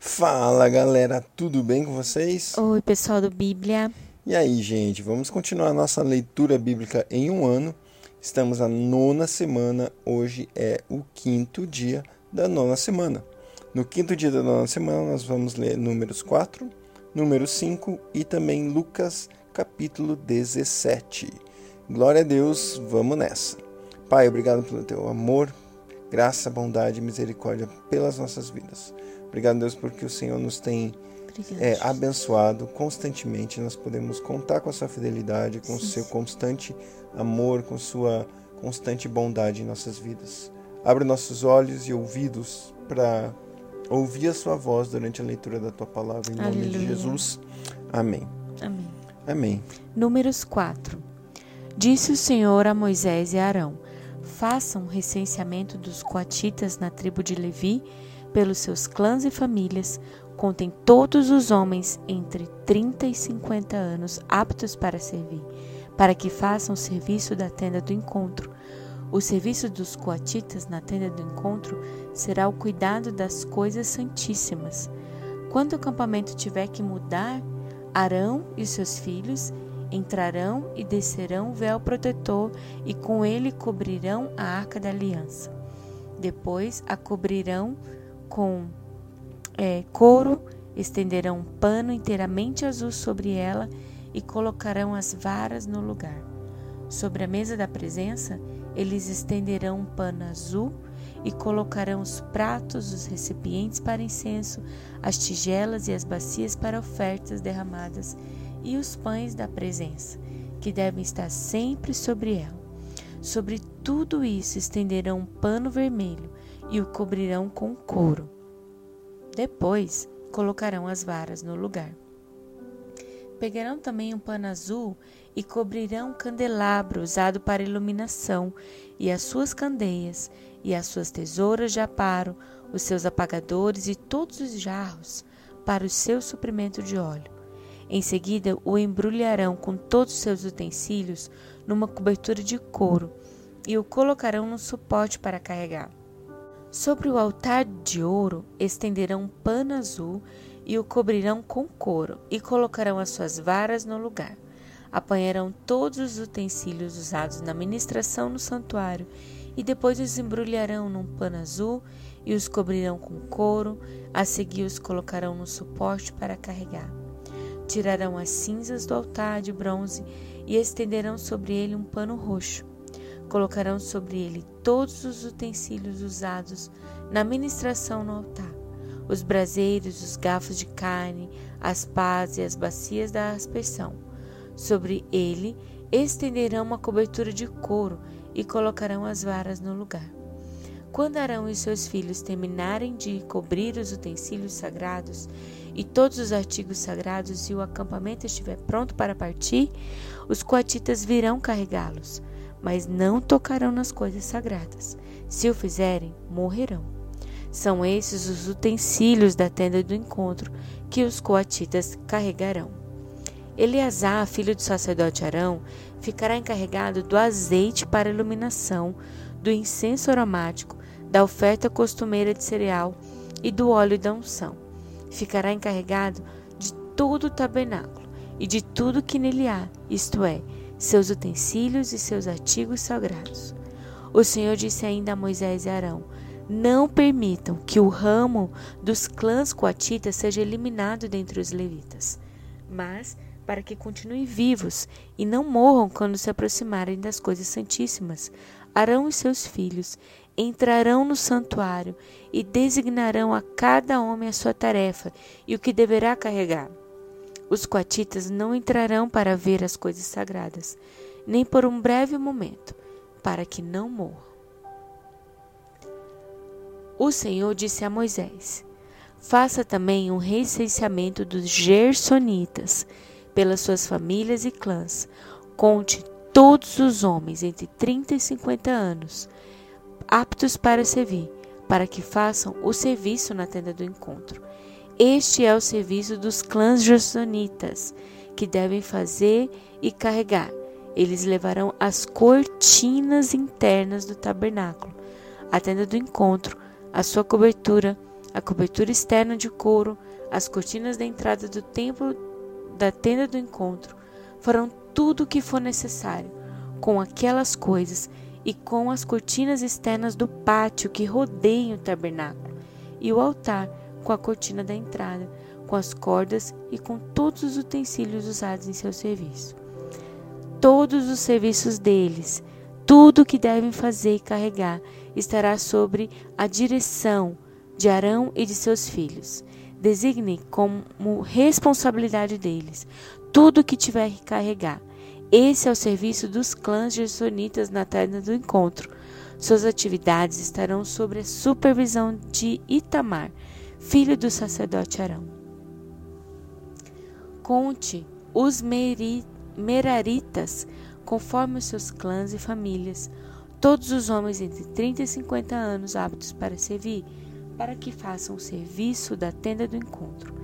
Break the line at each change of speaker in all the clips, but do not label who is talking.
Fala galera, tudo bem com vocês?
Oi, pessoal do Bíblia.
E aí, gente, vamos continuar nossa leitura bíblica em um ano. Estamos na nona semana, hoje é o quinto dia da nona semana. No quinto dia da nona semana, nós vamos ler Números 4, Números 5 e também Lucas, capítulo 17. Glória a Deus, vamos nessa. Pai, obrigado pelo teu amor, graça, bondade e misericórdia pelas nossas vidas. Obrigado, Deus, porque o Senhor nos tem é, abençoado constantemente. Nós podemos contar com a sua fidelidade, com o seu constante amor, com sua constante bondade em nossas vidas. Abre nossos olhos e ouvidos para ouvir a sua voz durante a leitura da tua palavra. Em
Aleluia.
nome de Jesus. Amém.
Amém.
Amém.
Números 4. Disse o Senhor a Moisés e a Arão: Façam um recenseamento dos coatitas na tribo de Levi, pelos seus clãs e famílias, contem todos os homens entre 30 e 50 anos aptos para servir, para que façam o serviço da tenda do encontro. O serviço dos coatitas na tenda do encontro será o cuidado das coisas santíssimas. Quando o acampamento tiver que mudar, Arão e seus filhos entrarão e descerão o véu protetor e com ele cobrirão a arca da aliança. Depois a cobrirão com é, couro, estenderão um pano inteiramente azul sobre ela e colocarão as varas no lugar. Sobre a mesa da presença, eles estenderão um pano azul e colocarão os pratos, os recipientes para incenso, as tigelas e as bacias para ofertas derramadas e os pães da presença, que devem estar sempre sobre ela. Sobre tudo isso estenderão um pano vermelho e o cobrirão com couro. Depois colocarão as varas no lugar. Pegarão também um pano azul e cobrirão um candelabro usado para iluminação, e as suas candeias, e as suas tesouras de aparo, os seus apagadores e todos os jarros para o seu suprimento de óleo. Em seguida, o embrulharão com todos os seus utensílios numa cobertura de couro e o colocarão num suporte para carregar. Sobre o altar de ouro estenderão um pano azul e o cobrirão com couro, e colocarão as suas varas no lugar. Apanharão todos os utensílios usados na ministração no santuário, e depois os embrulharão num pano azul e os cobrirão com couro, a seguir os colocarão no suporte para carregar. Tirarão as cinzas do altar de bronze e estenderão sobre ele um pano roxo. Colocarão sobre ele todos os utensílios usados na ministração no altar: os braseiros, os garfos de carne, as pás e as bacias da aspersão. Sobre ele estenderão uma cobertura de couro e colocarão as varas no lugar. Quando Arão e seus filhos terminarem de cobrir os utensílios sagrados e todos os artigos sagrados e o acampamento estiver pronto para partir, os coatitas virão carregá-los mas não tocarão nas coisas sagradas. Se o fizerem, morrerão. São esses os utensílios da tenda do encontro que os coatitas carregarão. Eleazar, filho do sacerdote Arão, ficará encarregado do azeite para iluminação, do incenso aromático, da oferta costumeira de cereal e do óleo da unção. Ficará encarregado de todo o tabernáculo e de tudo que nele há, isto é, seus utensílios e seus artigos sagrados. O Senhor disse ainda a Moisés e Arão: Não permitam que o ramo dos clãs coatitas seja eliminado dentre os levitas, mas para que continuem vivos e não morram quando se aproximarem das coisas santíssimas. Arão e seus filhos entrarão no santuário e designarão a cada homem a sua tarefa e o que deverá carregar. Os coatitas não entrarão para ver as coisas sagradas, nem por um breve momento, para que não morram. O Senhor disse a Moisés: Faça também um recenseamento dos Gersonitas, pelas suas famílias e clãs. Conte todos os homens entre 30 e 50 anos, aptos para servir, para que façam o serviço na tenda do encontro este é o serviço dos clãs gersonitas, que devem fazer e carregar. Eles levarão as cortinas internas do tabernáculo, a tenda do encontro, a sua cobertura, a cobertura externa de couro, as cortinas da entrada do templo da tenda do encontro, farão tudo o que for necessário com aquelas coisas e com as cortinas externas do pátio que rodeiam o tabernáculo e o altar com a cortina da entrada, com as cordas e com todos os utensílios usados em seu serviço. Todos os serviços deles, tudo o que devem fazer e carregar, estará sobre a direção de Arão e de seus filhos. Designe como responsabilidade deles tudo o que tiver que carregar. Esse é o serviço dos clãs gersonitas na tenda do encontro. Suas atividades estarão sob a supervisão de Itamar, filho do sacerdote Arão. Conte os Meraritas, conforme os seus clãs e famílias, todos os homens entre 30 e 50 anos aptos para servir, para que façam o serviço da tenda do encontro.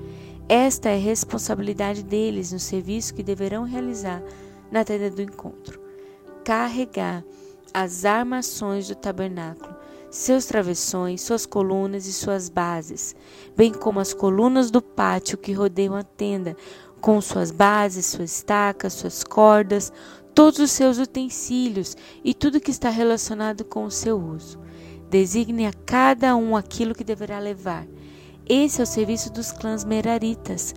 Esta é a responsabilidade deles no serviço que deverão realizar na tenda do encontro. Carregar as armações do tabernáculo, seus travessões, suas colunas e suas bases, bem como as colunas do pátio que rodeiam a tenda, com suas bases, suas estacas, suas cordas, todos os seus utensílios e tudo que está relacionado com o seu uso. Designe a cada um aquilo que deverá levar. Esse é o serviço dos clãs meraritas.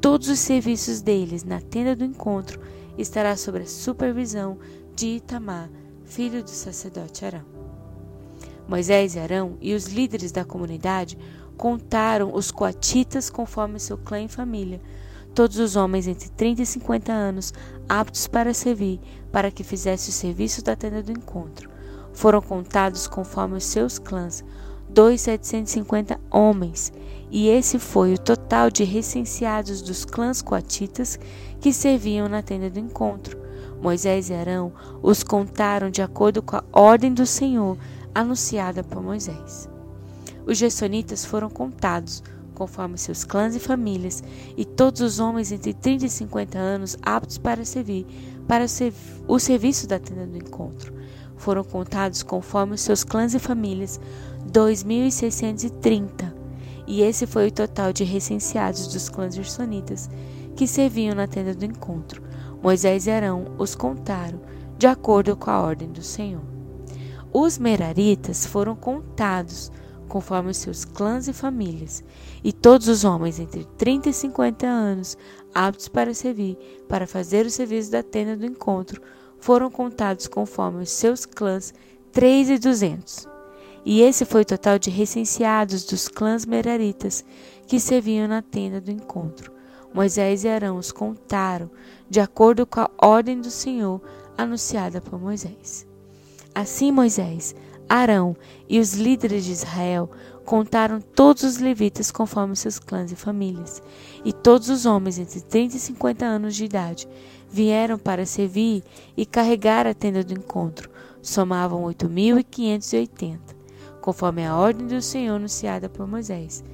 Todos os serviços deles na tenda do encontro estará sob a supervisão de Itamar, filho do sacerdote Arão. Moisés e Arão e os líderes da comunidade contaram os coatitas conforme seu clã e família, todos os homens entre 30 e 50 anos aptos para servir, para que fizesse o serviço da tenda do encontro. Foram contados conforme os seus clãs, dois setecentos e cinquenta homens, e esse foi o total de recenseados dos clãs coatitas que serviam na tenda do encontro. Moisés e Arão os contaram de acordo com a ordem do Senhor anunciada por Moisés. Os Gessonitas foram contados conforme seus clãs e famílias, e todos os homens entre 30 e 50 anos aptos para servir para o serviço da tenda do encontro foram contados conforme seus clãs e famílias, 2.630. E esse foi o total de recenseados dos clãs gersonitas que serviam na tenda do encontro. Moisés e Arão os contaram, de acordo com a ordem do Senhor. Os meraritas foram contados conforme os seus clãs e famílias, e todos os homens entre 30 e 50 anos, aptos para servir, para fazer o serviço da tenda do encontro, foram contados conforme os seus clãs, três e duzentos. E esse foi o total de recenseados dos clãs meraritas que serviam na tenda do encontro. Moisés e Arão os contaram, de acordo com a ordem do Senhor anunciada por Moisés. Assim Moisés, Arão e os líderes de Israel contaram todos os levitas conforme seus clãs e famílias, e todos os homens entre 30 e 50 anos de idade vieram para servir e carregar a tenda do encontro. Somavam 8.580, conforme a ordem do Senhor anunciada por Moisés.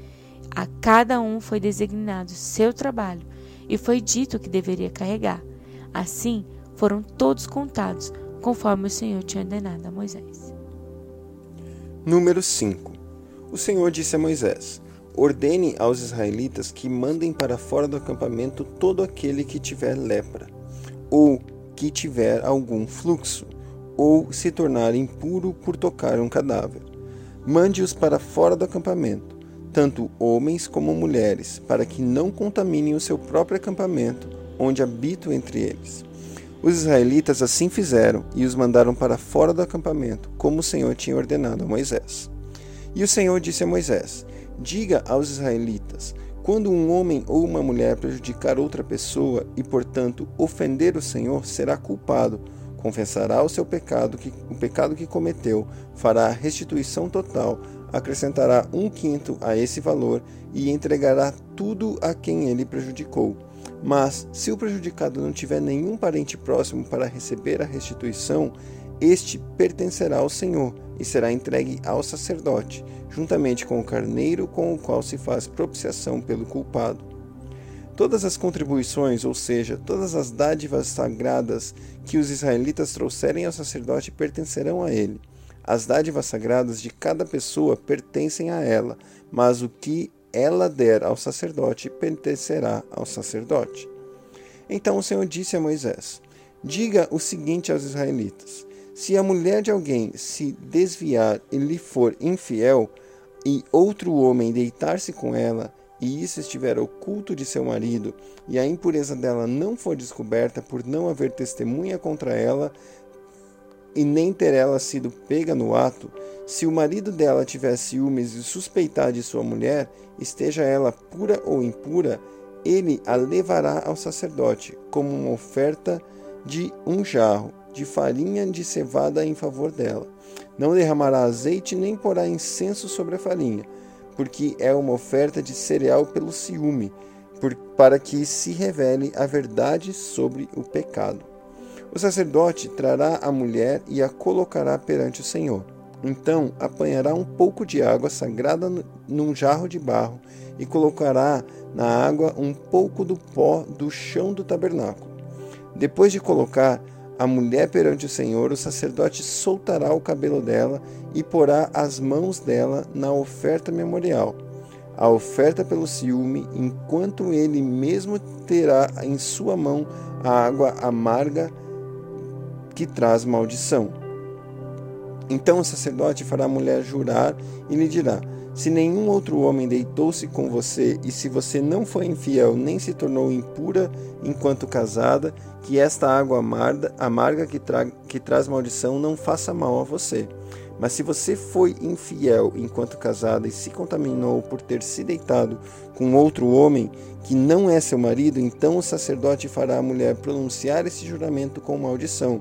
A cada um foi designado seu trabalho e foi dito que deveria carregar. Assim, foram todos contados, conforme o Senhor tinha ordenado a Moisés.
Número 5 O Senhor disse a Moisés: Ordene aos israelitas que mandem para fora do acampamento todo aquele que tiver lepra ou que tiver algum fluxo, ou se tornar impuro por tocar um cadáver. Mande-os para fora do acampamento, tanto homens como mulheres, para que não contaminem o seu próprio acampamento, onde habitam entre eles. Os israelitas assim fizeram e os mandaram para fora do acampamento, como o Senhor tinha ordenado a Moisés. E o Senhor disse a Moisés: Diga aos israelitas: quando um homem ou uma mulher prejudicar outra pessoa e, portanto, ofender o Senhor, será culpado. Confessará o seu pecado, que, o pecado que cometeu, fará restituição total, acrescentará um quinto a esse valor e entregará tudo a quem ele prejudicou. Mas, se o prejudicado não tiver nenhum parente próximo para receber a restituição, este pertencerá ao Senhor e será entregue ao sacerdote, juntamente com o carneiro com o qual se faz propiciação pelo culpado. Todas as contribuições, ou seja, todas as dádivas sagradas que os israelitas trouxerem ao sacerdote pertencerão a ele. As dádivas sagradas de cada pessoa pertencem a ela, mas o que ela der ao sacerdote pertencerá ao sacerdote. Então o Senhor disse a Moisés: Diga o seguinte aos israelitas: Se a mulher de alguém se desviar e lhe for infiel, e outro homem deitar-se com ela, e isso estiver oculto de seu marido, e a impureza dela não for descoberta por não haver testemunha contra ela, e nem ter ela sido pega no ato, se o marido dela tiver ciúmes e suspeitar de sua mulher, esteja ela pura ou impura, ele a levará ao sacerdote, como uma oferta de um jarro de farinha de cevada em favor dela. Não derramará azeite nem porá incenso sobre a farinha, porque é uma oferta de cereal pelo ciúme, por, para que se revele a verdade sobre o pecado. O sacerdote trará a mulher e a colocará perante o Senhor. Então apanhará um pouco de água sagrada num jarro de barro e colocará na água um pouco do pó do chão do tabernáculo. Depois de colocar a mulher perante o Senhor, o sacerdote soltará o cabelo dela e porá as mãos dela na oferta memorial, a oferta pelo ciúme, enquanto ele mesmo terá em sua mão a água amarga que traz maldição. Então o sacerdote fará a mulher jurar e lhe dirá: Se nenhum outro homem deitou-se com você, e se você não foi infiel nem se tornou impura enquanto casada, que esta água amarga, amarga que, tra que traz maldição não faça mal a você. Mas se você foi infiel enquanto casada e se contaminou por ter se deitado com outro homem que não é seu marido, então o sacerdote fará a mulher pronunciar esse juramento com maldição.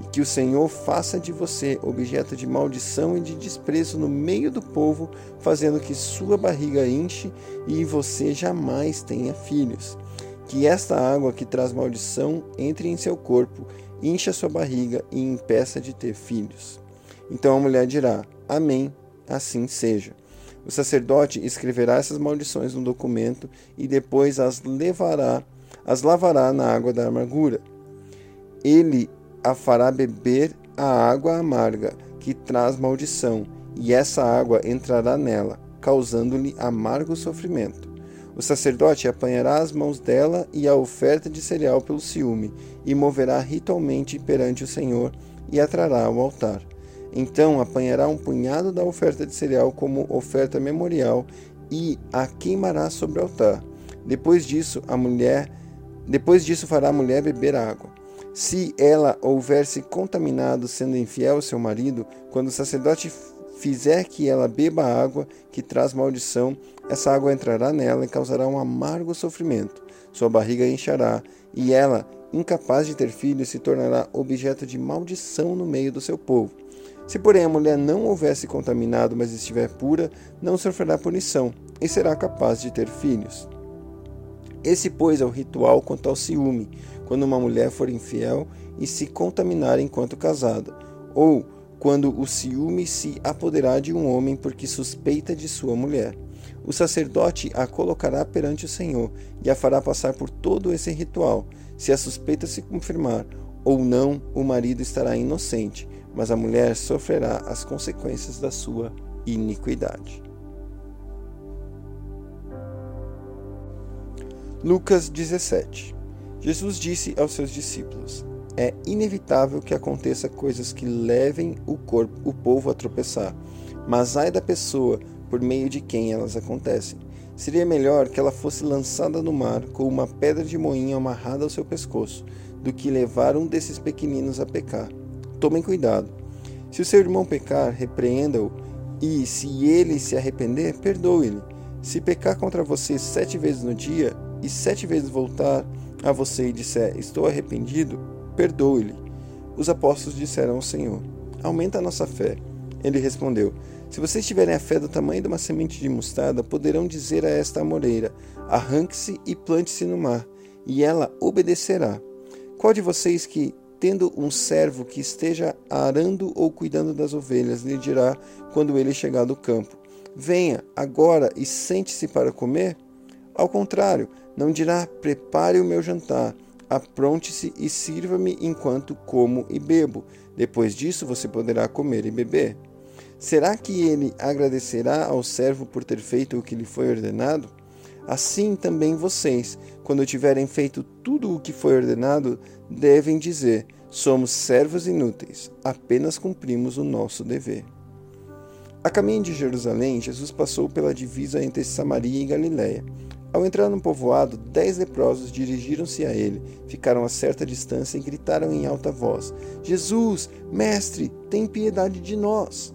E que o Senhor faça de você objeto de maldição e de desprezo no meio do povo, fazendo que sua barriga enche e você jamais tenha filhos que esta água que traz maldição entre em seu corpo, incha sua barriga e impeça de ter filhos. Então a mulher dirá: Amém, assim seja. O sacerdote escreverá essas maldições no documento e depois as levará, as lavará na água da amargura. Ele a fará beber a água amarga que traz maldição, e essa água entrará nela, causando-lhe amargo sofrimento. O sacerdote apanhará as mãos dela e a oferta de cereal pelo ciúme, e moverá ritualmente perante o Senhor e a trará ao altar. Então apanhará um punhado da oferta de cereal como oferta memorial e a queimará sobre o altar. Depois disso, a mulher, depois disso fará a mulher beber água. Se ela houver se contaminado sendo infiel ao seu marido, quando o sacerdote fizer que ela beba água que traz maldição, essa água entrará nela e causará um amargo sofrimento. Sua barriga inchará, e ela, incapaz de ter filhos, se tornará objeto de maldição no meio do seu povo. Se, porém, a mulher não houvesse contaminado, mas estiver pura, não sofrerá punição e será capaz de ter filhos. Esse, pois, é o ritual quanto ao ciúme, quando uma mulher for infiel e se contaminar enquanto casada, ou quando o ciúme se apoderar de um homem porque suspeita de sua mulher. O sacerdote a colocará perante o Senhor e a fará passar por todo esse ritual. Se a suspeita se confirmar ou não, o marido estará inocente, mas a mulher sofrerá as consequências da sua iniquidade. Lucas 17 Jesus disse aos seus discípulos: é inevitável que aconteça coisas que levem o corpo, o povo a tropeçar, mas ai da pessoa por meio de quem elas acontecem. Seria melhor que ela fosse lançada no mar com uma pedra de moinho amarrada ao seu pescoço, do que levar um desses pequeninos a pecar. Tomem cuidado. Se o seu irmão pecar, repreenda-o, e se ele se arrepender, perdoe-lhe. Se pecar contra você sete vezes no dia, e sete vezes voltar a você e disser, estou arrependido, perdoe-lhe. Os apóstolos disseram ao Senhor: Aumenta a nossa fé. Ele respondeu: Se vocês tiverem a fé do tamanho de uma semente de mostarda, poderão dizer a esta amoreira: Arranque-se e plante-se no mar, e ela obedecerá. Qual de vocês que, tendo um servo que esteja arando ou cuidando das ovelhas, lhe dirá quando ele chegar do campo: Venha agora e sente-se para comer? Ao contrário, não dirá: Prepare o meu jantar apronte-se e sirva-me enquanto como e bebo. Depois disso você poderá comer e beber. Será que ele agradecerá ao servo por ter feito o que lhe foi ordenado? Assim também vocês, quando tiverem feito tudo o que foi ordenado, devem dizer: somos servos inúteis, apenas cumprimos o nosso dever. A caminho de Jerusalém, Jesus passou pela divisa entre Samaria e Galiléia. Ao entrar no povoado, dez leprosos dirigiram-se a ele, ficaram a certa distância e gritaram em alta voz: Jesus, mestre, tem piedade de nós.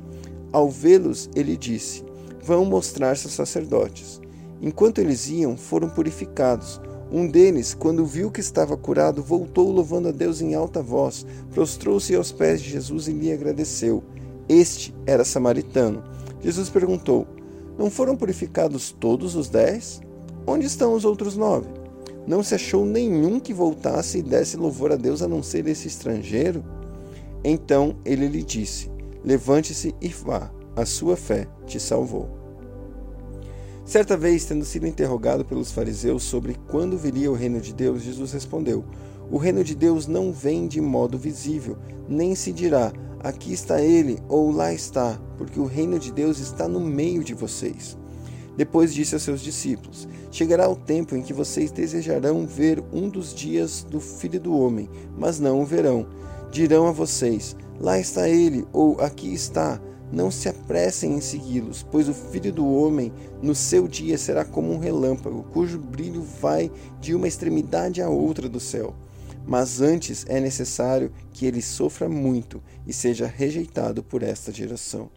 Ao vê-los, ele disse: Vão mostrar-se aos sacerdotes. Enquanto eles iam, foram purificados. Um deles, quando viu que estava curado, voltou louvando a Deus em alta voz, prostrou-se aos pés de Jesus e lhe agradeceu. Este era samaritano. Jesus perguntou: Não foram purificados todos os dez? Onde estão os outros nove? Não se achou nenhum que voltasse e desse louvor a Deus a não ser esse estrangeiro? Então ele lhe disse: Levante-se e vá, a sua fé te salvou. Certa vez, tendo sido interrogado pelos fariseus sobre quando viria o reino de Deus, Jesus respondeu: O reino de Deus não vem de modo visível, nem se dirá Aqui está ele, ou lá está, porque o reino de Deus está no meio de vocês. Depois disse aos seus discípulos: Chegará o tempo em que vocês desejarão ver um dos dias do Filho do Homem, mas não o verão. Dirão a vocês: Lá está ele, ou aqui está. Não se apressem em segui-los, pois o Filho do Homem, no seu dia, será como um relâmpago, cujo brilho vai de uma extremidade à outra do céu. Mas antes é necessário que ele sofra muito e seja rejeitado por esta geração.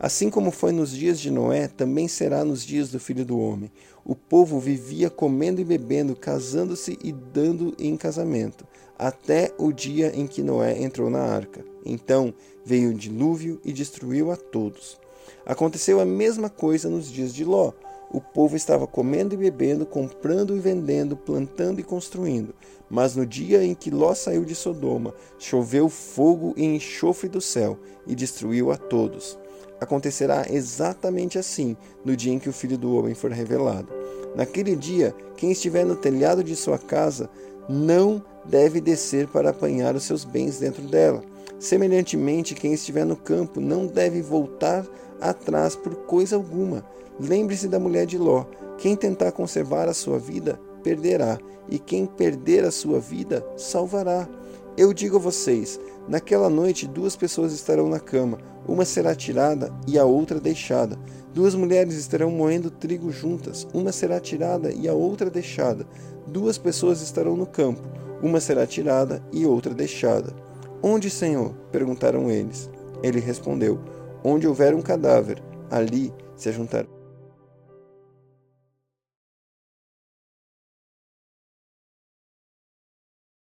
Assim como foi nos dias de Noé, também será nos dias do Filho do Homem. O povo vivia comendo e bebendo, casando-se e dando em casamento, até o dia em que Noé entrou na arca. Então veio o dilúvio e destruiu a todos. Aconteceu a mesma coisa nos dias de Ló. O povo estava comendo e bebendo, comprando e vendendo, plantando e construindo. Mas no dia em que Ló saiu de Sodoma, choveu fogo e enxofre do céu e destruiu a todos. Acontecerá exatamente assim no dia em que o Filho do Homem for revelado. Naquele dia, quem estiver no telhado de sua casa não deve descer para apanhar os seus bens dentro dela. Semelhantemente, quem estiver no campo não deve voltar atrás por coisa alguma. Lembre-se da mulher de Ló: quem tentar conservar a sua vida, perderá, e quem perder a sua vida, salvará. Eu digo a vocês: naquela noite duas pessoas estarão na cama, uma será tirada e a outra deixada. Duas mulheres estarão moendo trigo juntas, uma será tirada e a outra deixada. Duas pessoas estarão no campo, uma será tirada e outra deixada. Onde, Senhor? perguntaram eles. Ele respondeu: Onde houver um cadáver, ali se ajuntarão.